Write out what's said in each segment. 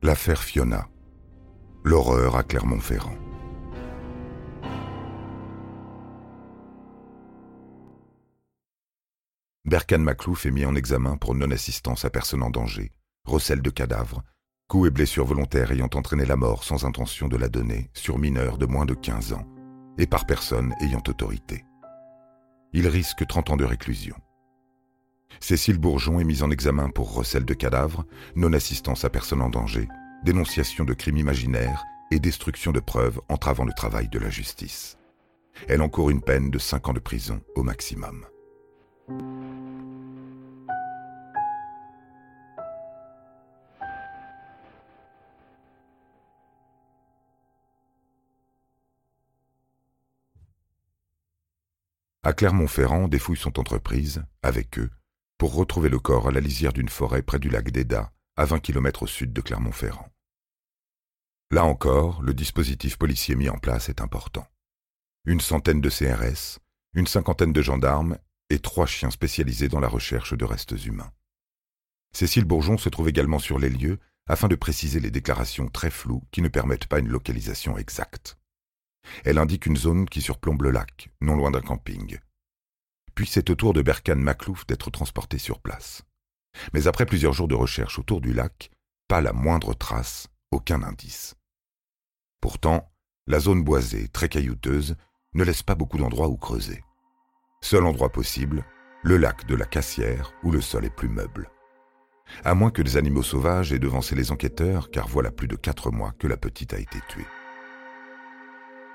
L'affaire Fiona. L'horreur à Clermont-Ferrand. Berkan Maclouf est mis en examen pour non-assistance à personne en danger, recel de cadavres, coups et blessures volontaires ayant entraîné la mort sans intention de la donner sur mineurs de moins de 15 ans et par personne ayant autorité. Il risque 30 ans de réclusion. Cécile Bourgeon est mise en examen pour recel de cadavres, non-assistance à personne en danger, dénonciation de crimes imaginaires et destruction de preuves entravant le travail de la justice. Elle encourt une peine de 5 ans de prison au maximum. À Clermont-Ferrand, des fouilles sont entreprises, avec eux, pour retrouver le corps à la lisière d'une forêt près du lac d'Eda, à 20 km au sud de Clermont-Ferrand. Là encore, le dispositif policier mis en place est important. Une centaine de CRS, une cinquantaine de gendarmes et trois chiens spécialisés dans la recherche de restes humains. Cécile Bourgeon se trouve également sur les lieux afin de préciser les déclarations très floues qui ne permettent pas une localisation exacte. Elle indique une zone qui surplombe le lac, non loin d'un camping. Puis c'est au tour de Berkan Maclouf d'être transporté sur place. Mais après plusieurs jours de recherche autour du lac, pas la moindre trace, aucun indice. Pourtant, la zone boisée, très caillouteuse, ne laisse pas beaucoup d'endroits où creuser. Seul endroit possible, le lac de la Cassière, où le sol est plus meuble. À moins que des animaux sauvages aient devancé les enquêteurs, car voilà plus de quatre mois que la petite a été tuée.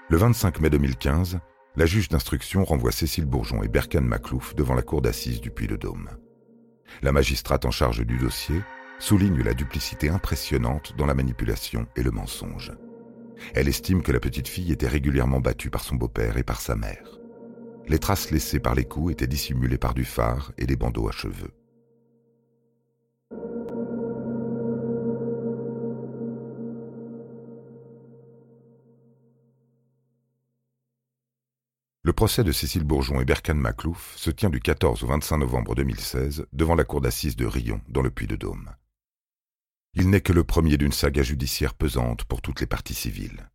Le 25 mai 2015, la juge d'instruction renvoie Cécile Bourgeon et Berkan Maclouf devant la cour d'assises du Puy-le-Dôme. La magistrate en charge du dossier souligne la duplicité impressionnante dans la manipulation et le mensonge. Elle estime que la petite fille était régulièrement battue par son beau-père et par sa mère. Les traces laissées par les coups étaient dissimulées par du phare et des bandeaux à cheveux. Le procès de Cécile Bourgeon et Berkan Maclouf se tient du 14 au 25 novembre 2016 devant la cour d'assises de Rion, dans le Puy-de-Dôme. Il n'est que le premier d'une saga judiciaire pesante pour toutes les parties civiles.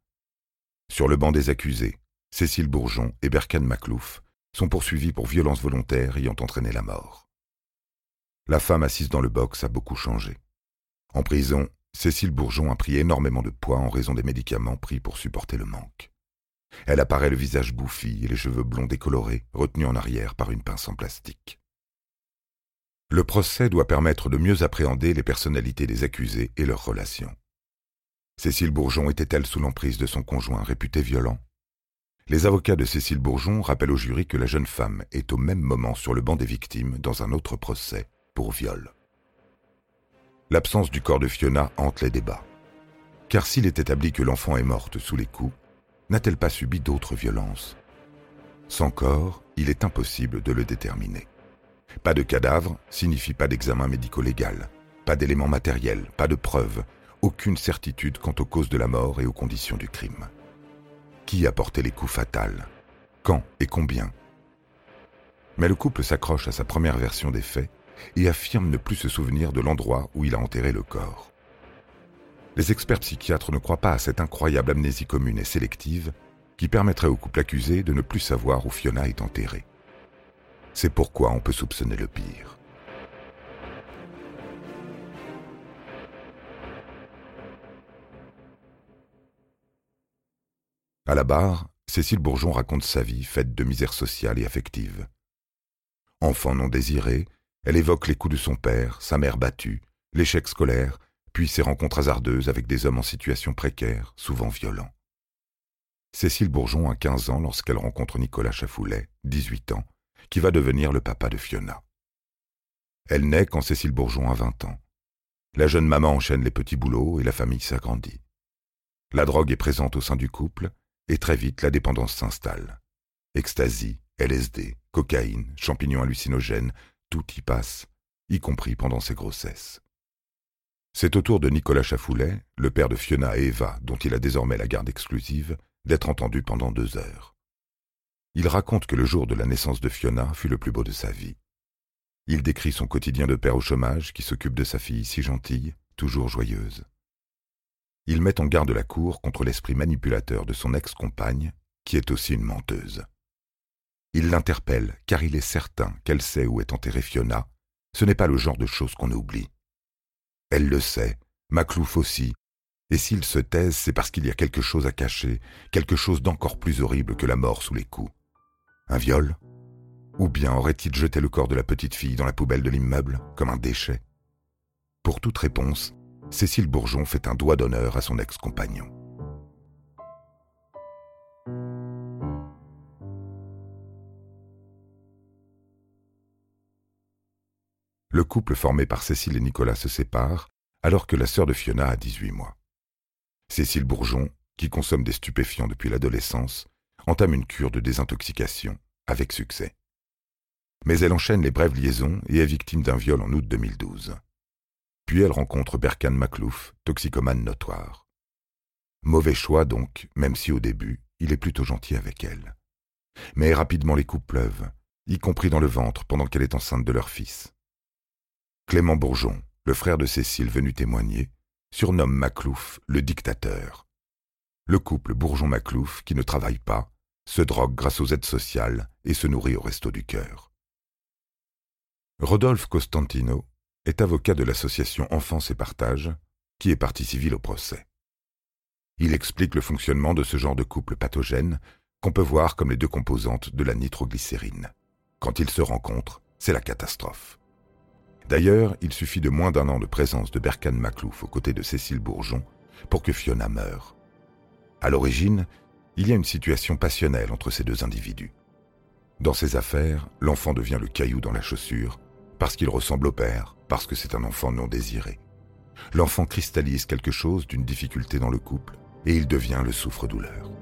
Sur le banc des accusés, Cécile Bourgeon et Berkan Maclouf sont poursuivis pour violence volontaire ayant entraîné la mort. La femme assise dans le box a beaucoup changé. En prison, Cécile Bourgeon a pris énormément de poids en raison des médicaments pris pour supporter le manque. Elle apparaît le visage bouffi et les cheveux blonds décolorés, retenus en arrière par une pince en plastique. Le procès doit permettre de mieux appréhender les personnalités des accusés et leurs relations. Cécile Bourgeon était-elle sous l'emprise de son conjoint réputé violent? Les avocats de Cécile Bourgeon rappellent au jury que la jeune femme est au même moment sur le banc des victimes dans un autre procès pour viol. L'absence du corps de Fiona hante les débats. Car s'il est établi que l'enfant est morte sous les coups, n'a-t-elle pas subi d'autres violences? Sans corps, il est impossible de le déterminer. Pas de cadavre signifie pas d'examen médico-légal, pas d'éléments matériels, pas de preuves, aucune certitude quant aux causes de la mort et aux conditions du crime. Qui a porté les coups fatals? Quand et combien? Mais le couple s'accroche à sa première version des faits et affirme ne plus se souvenir de l'endroit où il a enterré le corps. Les experts psychiatres ne croient pas à cette incroyable amnésie commune et sélective qui permettrait au couple accusé de ne plus savoir où Fiona est enterrée. C'est pourquoi on peut soupçonner le pire. À la barre, Cécile Bourgeon raconte sa vie faite de misère sociale et affective. Enfant non désiré, elle évoque les coups de son père, sa mère battue, l'échec scolaire puis ses rencontres hasardeuses avec des hommes en situation précaire, souvent violents. Cécile Bourgeon a 15 ans lorsqu'elle rencontre Nicolas Chafoulet, 18 ans, qui va devenir le papa de Fiona. Elle naît quand Cécile Bourgeon a 20 ans. La jeune maman enchaîne les petits boulots et la famille s'agrandit. La drogue est présente au sein du couple et très vite la dépendance s'installe. Ecstasy, LSD, cocaïne, champignons hallucinogènes, tout y passe, y compris pendant ses grossesses. C'est au tour de Nicolas Chafoulet, le père de Fiona et Eva, dont il a désormais la garde exclusive, d'être entendu pendant deux heures. Il raconte que le jour de la naissance de Fiona fut le plus beau de sa vie. Il décrit son quotidien de père au chômage qui s'occupe de sa fille si gentille, toujours joyeuse. il met en garde la cour contre l'esprit manipulateur de son ex-compagne, qui est aussi une menteuse. Il l'interpelle car il est certain qu'elle sait où est enterrée Fiona. Ce n'est pas le genre de choses qu'on oublie. Elle le sait, Maclouf aussi, et s'il se taise, c'est parce qu'il y a quelque chose à cacher, quelque chose d'encore plus horrible que la mort sous les coups. Un viol? Ou bien aurait-il jeté le corps de la petite fille dans la poubelle de l'immeuble, comme un déchet? Pour toute réponse, Cécile Bourgeon fait un doigt d'honneur à son ex-compagnon. Le couple formé par Cécile et Nicolas se sépare alors que la sœur de Fiona a 18 mois. Cécile Bourgeon, qui consomme des stupéfiants depuis l'adolescence, entame une cure de désintoxication, avec succès. Mais elle enchaîne les brèves liaisons et est victime d'un viol en août 2012. Puis elle rencontre Berkan Maclouf, toxicomane notoire. Mauvais choix donc, même si au début, il est plutôt gentil avec elle. Mais rapidement les coups pleuvent, y compris dans le ventre pendant qu'elle est enceinte de leur fils. Clément Bourgeon, le frère de Cécile venu témoigner, surnomme Maclouf le dictateur. Le couple Bourgeon-Maclouf, qui ne travaille pas, se drogue grâce aux aides sociales et se nourrit au resto du cœur. Rodolphe Costantino, est avocat de l'association Enfance et Partage, qui est partie civile au procès. Il explique le fonctionnement de ce genre de couple pathogène qu'on peut voir comme les deux composantes de la nitroglycérine. Quand ils se rencontrent, c'est la catastrophe. D'ailleurs, il suffit de moins d'un an de présence de Berkan Maclouf aux côtés de Cécile Bourgeon pour que Fiona meure. À l'origine, il y a une situation passionnelle entre ces deux individus. Dans ces affaires, l'enfant devient le caillou dans la chaussure parce qu'il ressemble au père, parce que c'est un enfant non désiré. L'enfant cristallise quelque chose d'une difficulté dans le couple et il devient le souffre-douleur.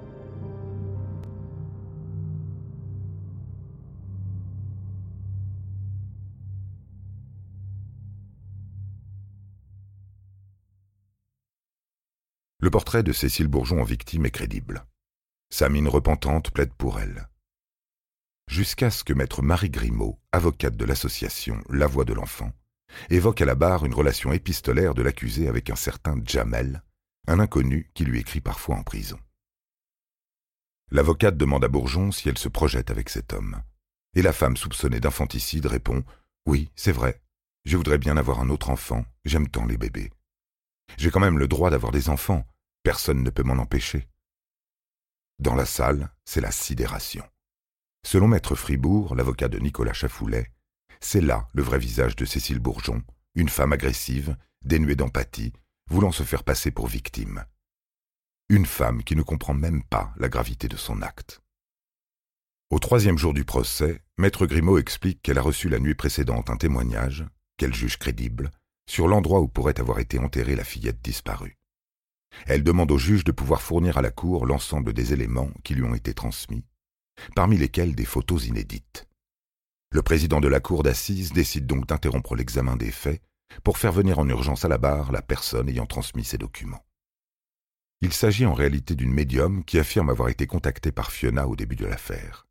Le portrait de Cécile Bourgeon en victime est crédible. Sa mine repentante plaide pour elle jusqu'à ce que maître Marie Grimaud, avocate de l'association La Voix de l'Enfant, évoque à la barre une relation épistolaire de l'accusé avec un certain Jamel, un inconnu qui lui écrit parfois en prison. L'avocate demande à Bourgeon si elle se projette avec cet homme, et la femme soupçonnée d'infanticide répond Oui, c'est vrai, je voudrais bien avoir un autre enfant, j'aime tant les bébés. J'ai quand même le droit d'avoir des enfants, personne ne peut m'en empêcher. Dans la salle, c'est la sidération. Selon Maître Fribourg, l'avocat de Nicolas Chafoulet, c'est là le vrai visage de Cécile Bourgeon, une femme agressive, dénuée d'empathie, voulant se faire passer pour victime. Une femme qui ne comprend même pas la gravité de son acte. Au troisième jour du procès, Maître Grimaud explique qu'elle a reçu la nuit précédente un témoignage, qu'elle juge crédible, sur l'endroit où pourrait avoir été enterrée la fillette disparue. Elle demande au juge de pouvoir fournir à la Cour l'ensemble des éléments qui lui ont été transmis, parmi lesquels des photos inédites. Le président de la cour d'assises décide donc d'interrompre l'examen des faits pour faire venir en urgence à la barre la personne ayant transmis ces documents. Il s'agit en réalité d'une médium qui affirme avoir été contactée par Fiona au début de l'affaire.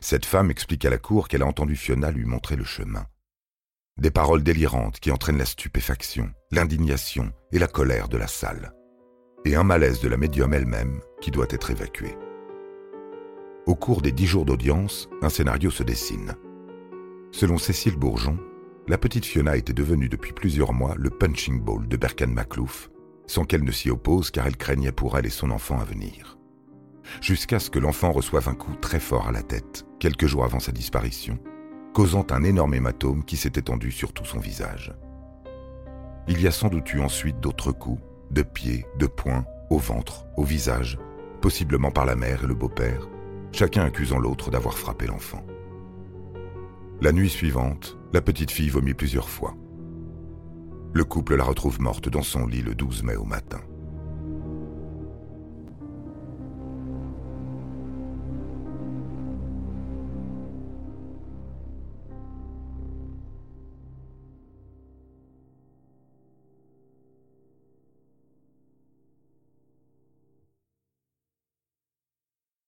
Cette femme explique à la cour qu'elle a entendu Fiona lui montrer le chemin. Des paroles délirantes qui entraînent la stupéfaction, l'indignation et la colère de la salle. Et un malaise de la médium elle-même qui doit être évacué. Au cours des dix jours d'audience, un scénario se dessine. Selon Cécile Bourgeon, la petite Fiona était devenue depuis plusieurs mois le punching ball de Berkan Maclouf, sans qu'elle ne s'y oppose car elle craignait pour elle et son enfant à venir. Jusqu'à ce que l'enfant reçoive un coup très fort à la tête, quelques jours avant sa disparition, causant un énorme hématome qui s'est étendu sur tout son visage. Il y a sans doute eu ensuite d'autres coups, de pieds, de poings, au ventre, au visage, possiblement par la mère et le beau-père, chacun accusant l'autre d'avoir frappé l'enfant. La nuit suivante, la petite fille vomit plusieurs fois. Le couple la retrouve morte dans son lit le 12 mai au matin.